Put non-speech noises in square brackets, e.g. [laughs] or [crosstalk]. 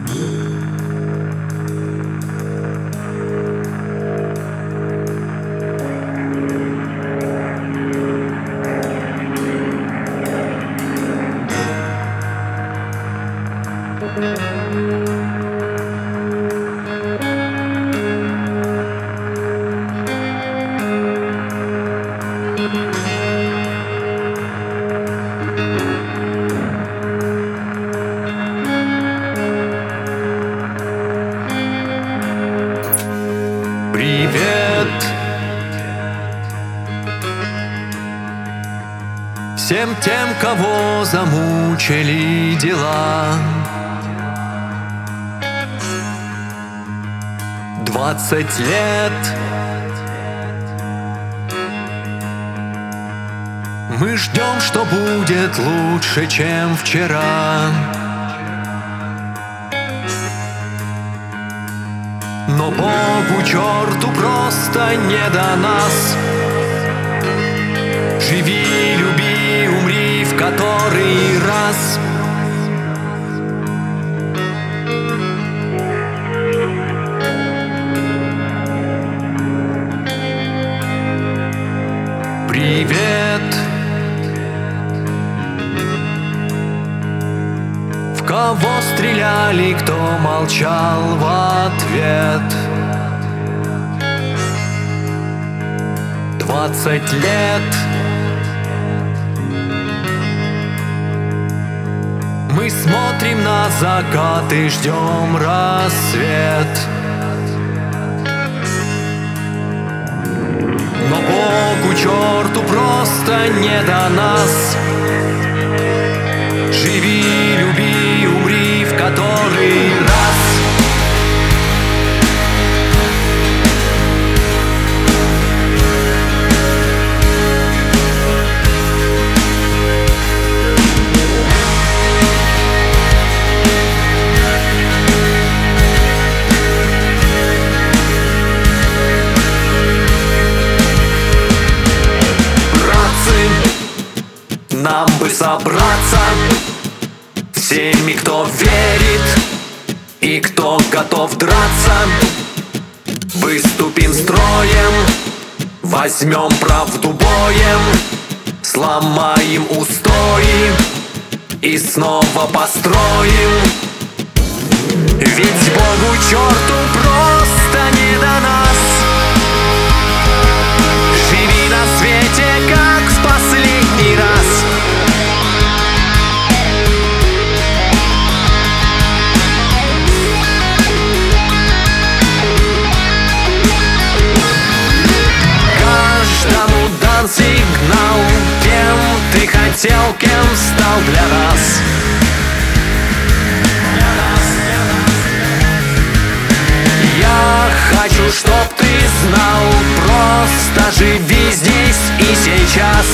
Mm-hmm. [laughs] Привет Всем тем, кого замучили дела. Двадцать лет. Мы ждем, что будет лучше, чем вчера Но Богу черту просто не до нас. Живи, люби, умри в который раз. Привет кого стреляли, кто молчал в ответ. Двадцать лет. Мы смотрим на закат и ждем рассвет. Но Богу черту просто не до нас. Живи, люби, который раз. Нам бы собраться Всеми, кто верит и кто готов драться. Выступим строем, возьмем правду боем Сломаем устои и снова построим. Ведь Богу черту просто не до нас хотел, кем стал для нас. Я хочу, чтоб ты знал Просто живи здесь и сейчас